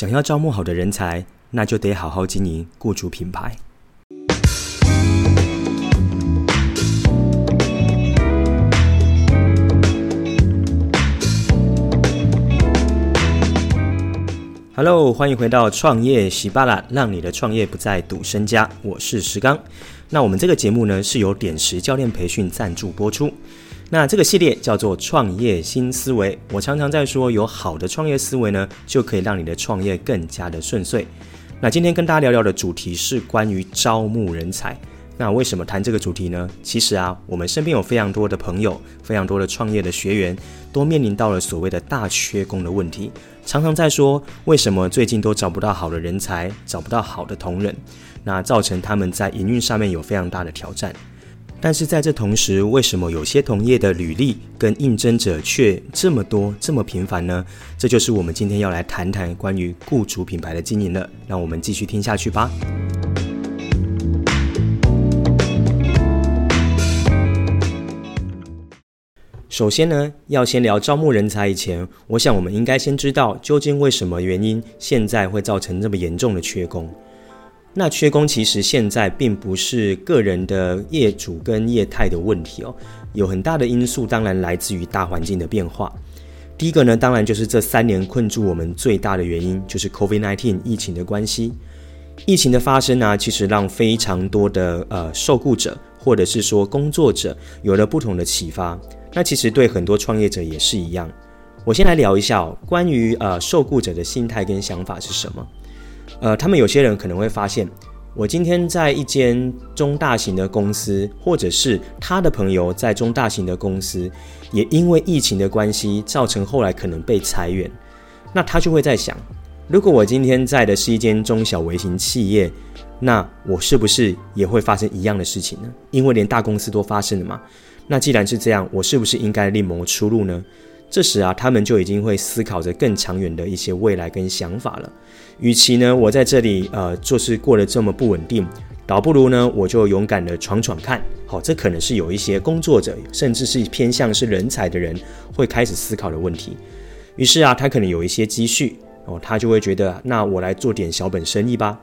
想要招募好的人才，那就得好好经营雇主品牌。Hello，欢迎回到创业喜巴拉，让你的创业不再赌身家。我是石刚。那我们这个节目呢，是由点石教练培训赞助播出。那这个系列叫做创业新思维。我常常在说，有好的创业思维呢，就可以让你的创业更加的顺遂。那今天跟大家聊聊的主题是关于招募人才。那为什么谈这个主题呢？其实啊，我们身边有非常多的朋友，非常多的创业的学员，都面临到了所谓的大缺工的问题。常常在说，为什么最近都找不到好的人才，找不到好的同仁，那造成他们在营运上面有非常大的挑战。但是在这同时，为什么有些同业的履历跟应征者却这么多、这么频繁呢？这就是我们今天要来谈谈关于雇主品牌的经营了。让我们继续听下去吧。首先呢，要先聊招募人才以前，我想我们应该先知道究竟为什么原因现在会造成这么严重的缺工。那缺工其实现在并不是个人的业主跟业态的问题哦，有很大的因素，当然来自于大环境的变化。第一个呢，当然就是这三年困住我们最大的原因，就是 COVID-19 疫情的关系。疫情的发生呢，其实让非常多的呃受雇者或者是说工作者有了不同的启发。那其实对很多创业者也是一样。我先来聊一下哦，关于呃受雇者的心态跟想法是什么？呃，他们有些人可能会发现，我今天在一间中大型的公司，或者是他的朋友在中大型的公司，也因为疫情的关系，造成后来可能被裁员。那他就会在想，如果我今天在的是一间中小微型企业，那我是不是也会发生一样的事情呢？因为连大公司都发生了嘛。那既然是这样，我是不是应该另谋出路呢？这时啊，他们就已经会思考着更长远的一些未来跟想法了。与其呢，我在这里呃，就是过得这么不稳定，倒不如呢，我就勇敢的闯闯看。好，这可能是有一些工作者，甚至是偏向是人才的人，会开始思考的问题。于是啊，他可能有一些积蓄哦，他就会觉得，那我来做点小本生意吧。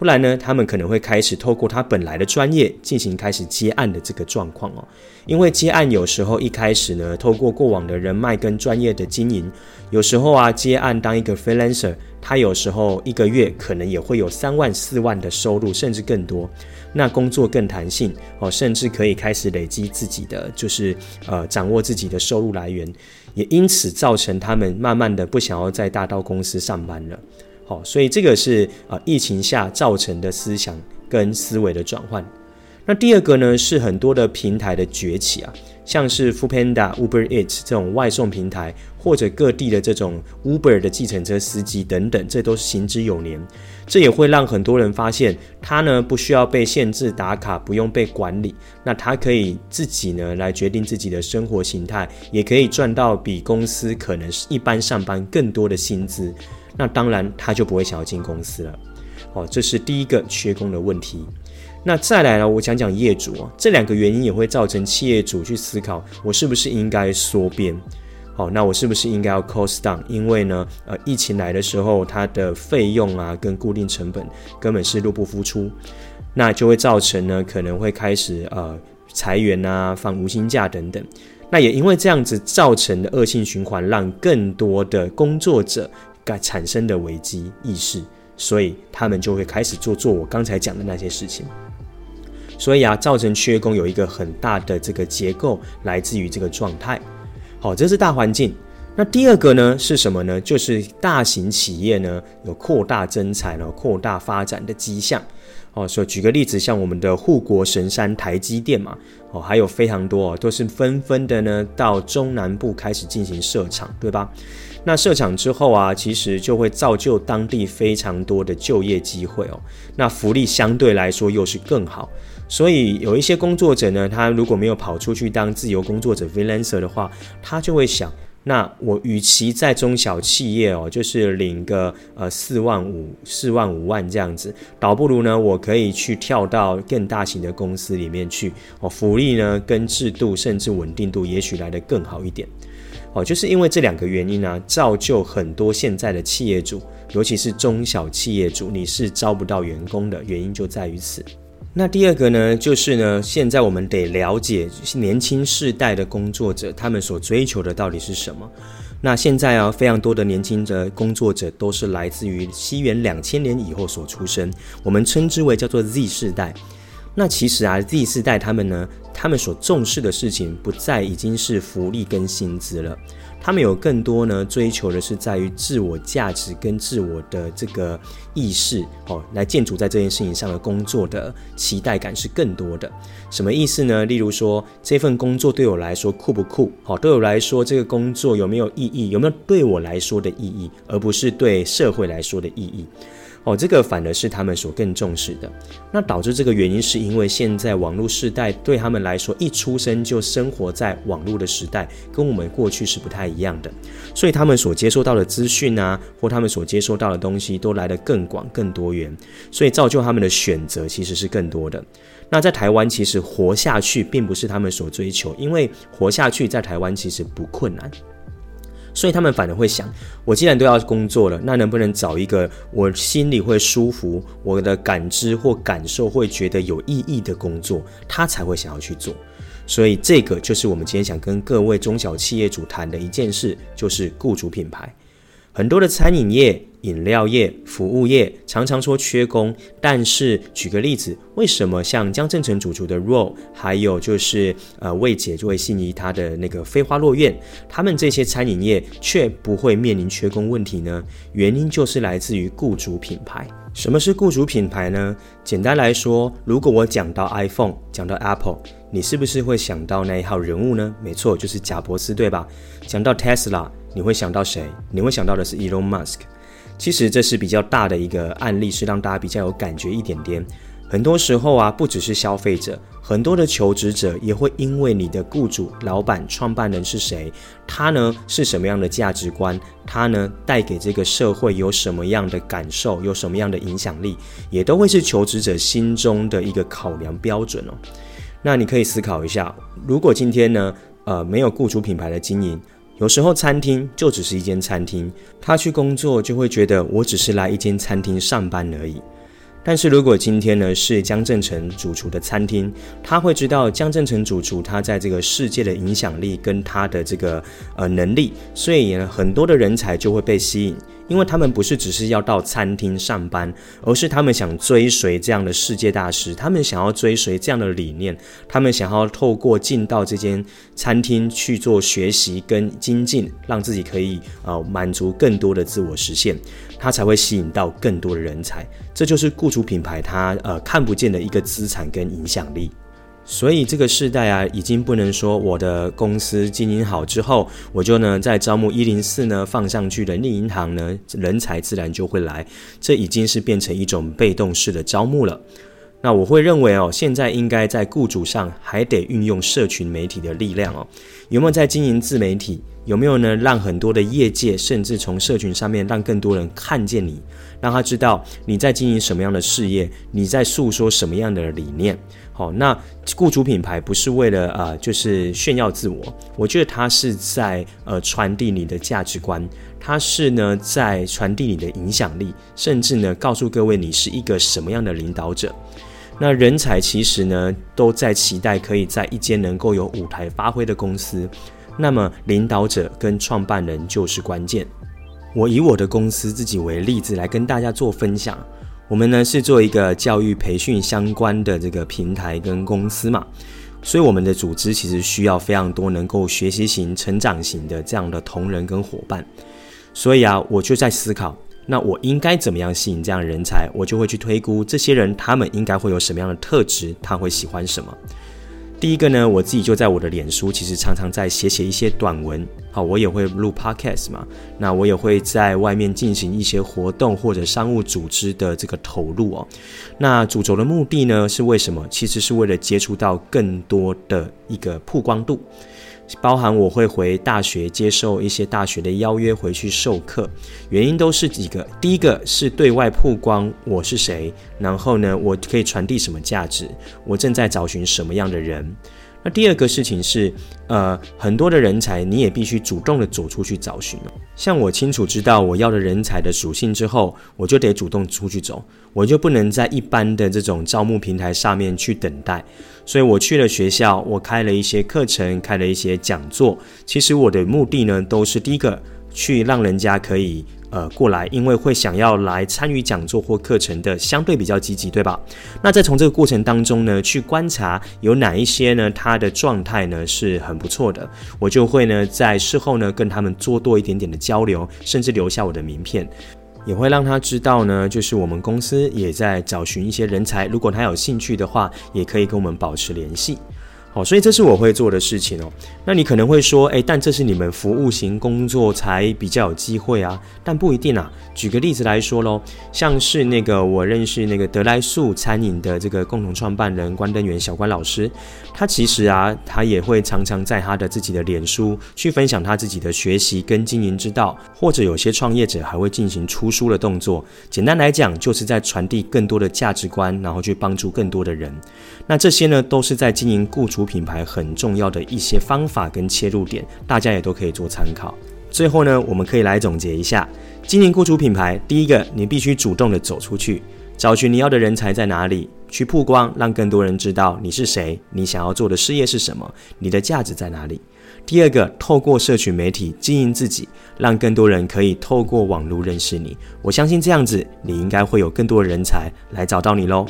不然呢，他们可能会开始透过他本来的专业进行开始接案的这个状况哦。因为接案有时候一开始呢，透过过往的人脉跟专业的经营，有时候啊接案当一个 freelancer，他有时候一个月可能也会有三万四万的收入，甚至更多。那工作更弹性哦，甚至可以开始累积自己的，就是呃掌握自己的收入来源，也因此造成他们慢慢的不想要在大到公司上班了。哦，所以这个是啊，疫情下造成的思想跟思维的转换。那第二个呢，是很多的平台的崛起啊，像是 f o o p a n d a、Uber Eats 这种外送平台，或者各地的这种 Uber 的计程车司机等等，这都是行之有年。这也会让很多人发现，他呢不需要被限制打卡，不用被管理，那他可以自己呢来决定自己的生活形态，也可以赚到比公司可能是一般上班更多的薪资。那当然，他就不会想要进公司了。哦，这是第一个缺工的问题。那再来呢，我讲讲业主啊，这两个原因也会造成企业主去思考，我是不是应该缩编？好，那我是不是应该要 cost down？因为呢，呃，疫情来的时候，它的费用啊跟固定成本根本是入不敷出，那就会造成呢，可能会开始呃裁员啊，放无薪假等等。那也因为这样子造成的恶性循环，让更多的工作者。该产生的危机意识，所以他们就会开始做做我刚才讲的那些事情。所以啊，造成缺工有一个很大的这个结构来自于这个状态。好，这是大环境。那第二个呢是什么呢？就是大型企业呢有扩大增产、扩大发展的迹象。哦，所以举个例子，像我们的护国神山台积电嘛，哦，还有非常多哦，都是纷纷的呢到中南部开始进行设厂，对吧？那设厂之后啊，其实就会造就当地非常多的就业机会哦。那福利相对来说又是更好，所以有一些工作者呢，他如果没有跑出去当自由工作者 freelancer 的话，他就会想，那我与其在中小企业哦，就是领个呃四万五、四万五万这样子，倒不如呢，我可以去跳到更大型的公司里面去哦，福利呢跟制度甚至稳定度也许来得更好一点。哦，就是因为这两个原因呢、造就很多现在的企业主，尤其是中小企业主，你是招不到员工的原因就在于此。那第二个呢，就是呢，现在我们得了解年轻世代的工作者，他们所追求的到底是什么。那现在啊，非常多的年轻的工作者都是来自于西元两千年以后所出生，我们称之为叫做 Z 世代。那其实啊，Z 世代他们呢，他们所重视的事情不再已经是福利跟薪资了，他们有更多呢追求的是在于自我价值跟自我的这个意识哦，来建筑在这件事情上的工作的期待感是更多的。什么意思呢？例如说，这份工作对我来说酷不酷？好，对我来说这个工作有没有意义？有没有对我来说的意义，而不是对社会来说的意义？哦，这个反而是他们所更重视的。那导致这个原因，是因为现在网络时代对他们来说，一出生就生活在网络的时代，跟我们过去是不太一样的。所以他们所接收到的资讯啊，或他们所接收到的东西，都来得更广、更多元。所以造就他们的选择其实是更多的。那在台湾，其实活下去并不是他们所追求，因为活下去在台湾其实不困难。所以他们反而会想：我既然都要工作了，那能不能找一个我心里会舒服、我的感知或感受会觉得有意义的工作，他才会想要去做。所以这个就是我们今天想跟各位中小企业主谈的一件事，就是雇主品牌。很多的餐饮业。饮料业、服务业常常说缺工，但是举个例子，为什么像江振成主厨的 role 还有就是呃魏姐就会心仪他的那个飞花落院，他们这些餐饮业却不会面临缺工问题呢？原因就是来自于雇主品牌。什么是雇主品牌呢？简单来说，如果我讲到 iPhone，讲到 Apple，你是不是会想到那一号人物呢？没错，就是贾伯斯，对吧？讲到 Tesla，你会想到谁？你会想到的是 Elon Musk。其实这是比较大的一个案例，是让大家比较有感觉一点点。很多时候啊，不只是消费者，很多的求职者也会因为你的雇主、老板、创办人是谁，他呢是什么样的价值观，他呢带给这个社会有什么样的感受，有什么样的影响力，也都会是求职者心中的一个考量标准哦。那你可以思考一下，如果今天呢，呃，没有雇主品牌的经营。有时候餐厅就只是一间餐厅，他去工作就会觉得我只是来一间餐厅上班而已。但是如果今天呢是江振成主厨的餐厅，他会知道江振成主厨他在这个世界的影响力跟他的这个呃能力，所以呢很多的人才就会被吸引。因为他们不是只是要到餐厅上班，而是他们想追随这样的世界大师，他们想要追随这样的理念，他们想要透过进到这间餐厅去做学习跟精进，让自己可以呃满足更多的自我实现，他才会吸引到更多的人才。这就是雇主品牌他呃看不见的一个资产跟影响力。所以这个世代啊，已经不能说我的公司经营好之后，我就呢在招募一零四呢放上去的另银行呢，人才自然就会来。这已经是变成一种被动式的招募了。那我会认为哦，现在应该在雇主上还得运用社群媒体的力量哦。有没有在经营自媒体？有没有呢？让很多的业界，甚至从社群上面，让更多人看见你，让他知道你在经营什么样的事业，你在诉说什么样的理念。好，那雇主品牌不是为了呃，就是炫耀自我，我觉得它是在呃传递你的价值观，它是呢在传递你的影响力，甚至呢告诉各位你是一个什么样的领导者。那人才其实呢都在期待可以在一间能够有舞台发挥的公司。那么，领导者跟创办人就是关键。我以我的公司自己为例子来跟大家做分享。我们呢是做一个教育培训相关的这个平台跟公司嘛，所以我们的组织其实需要非常多能够学习型、成长型的这样的同仁跟伙伴。所以啊，我就在思考，那我应该怎么样吸引这样的人才？我就会去推估这些人他们应该会有什么样的特质，他会喜欢什么。第一个呢，我自己就在我的脸书，其实常常在写写一些短文。好，我也会录 podcast 嘛，那我也会在外面进行一些活动或者商务组织的这个投入哦。那主轴的目的呢，是为什么？其实是为了接触到更多的一个曝光度。包含我会回大学接受一些大学的邀约回去授课，原因都是几个。第一个是对外曝光我是谁，然后呢，我可以传递什么价值，我正在找寻什么样的人。那第二个事情是，呃，很多的人才你也必须主动的走出去找寻。像我清楚知道我要的人才的属性之后，我就得主动出去走，我就不能在一般的这种招募平台上面去等待。所以我去了学校，我开了一些课程，开了一些讲座。其实我的目的呢，都是第一个去让人家可以。呃，过来，因为会想要来参与讲座或课程的相对比较积极，对吧？那在从这个过程当中呢，去观察有哪一些呢，他的状态呢是很不错的，我就会呢在事后呢跟他们做多一点点的交流，甚至留下我的名片，也会让他知道呢，就是我们公司也在找寻一些人才，如果他有兴趣的话，也可以跟我们保持联系。好，所以这是我会做的事情哦。那你可能会说，诶，但这是你们服务型工作才比较有机会啊，但不一定啊。举个例子来说喽，像是那个我认识那个德莱素餐饮的这个共同创办人关登元小关老师，他其实啊，他也会常常在他的自己的脸书去分享他自己的学习跟经营之道，或者有些创业者还会进行出书的动作。简单来讲，就是在传递更多的价值观，然后去帮助更多的人。那这些呢，都是在经营雇主品牌很重要的一些方法跟切入点，大家也都可以做参考。最后呢，我们可以来总结一下：经营雇主品牌，第一个，你必须主动的走出去，找寻你要的人才在哪里，去曝光，让更多人知道你是谁，你想要做的事业是什么，你的价值在哪里。第二个，透过社群媒体经营自己，让更多人可以透过网络认识你。我相信这样子，你应该会有更多的人才来找到你喽。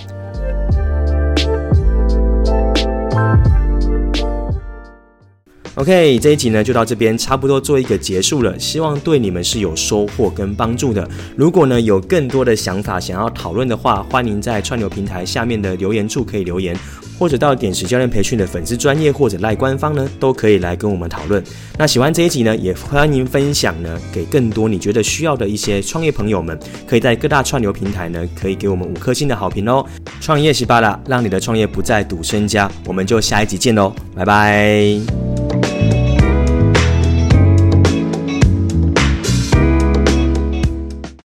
OK，这一集呢就到这边，差不多做一个结束了。希望对你们是有收获跟帮助的。如果呢有更多的想法想要讨论的话，欢迎在串流平台下面的留言处可以留言，或者到点石教练培训的粉丝专业或者赖官方呢都可以来跟我们讨论。那喜欢这一集呢，也欢迎分享呢给更多你觉得需要的一些创业朋友们，可以在各大串流平台呢可以给我们五颗星的好评哦。创业十八啦，让你的创业不再赌身家。我们就下一集见喽，拜拜。